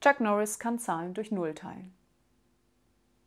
Chuck Norris kann Zahlen durch Null teilen.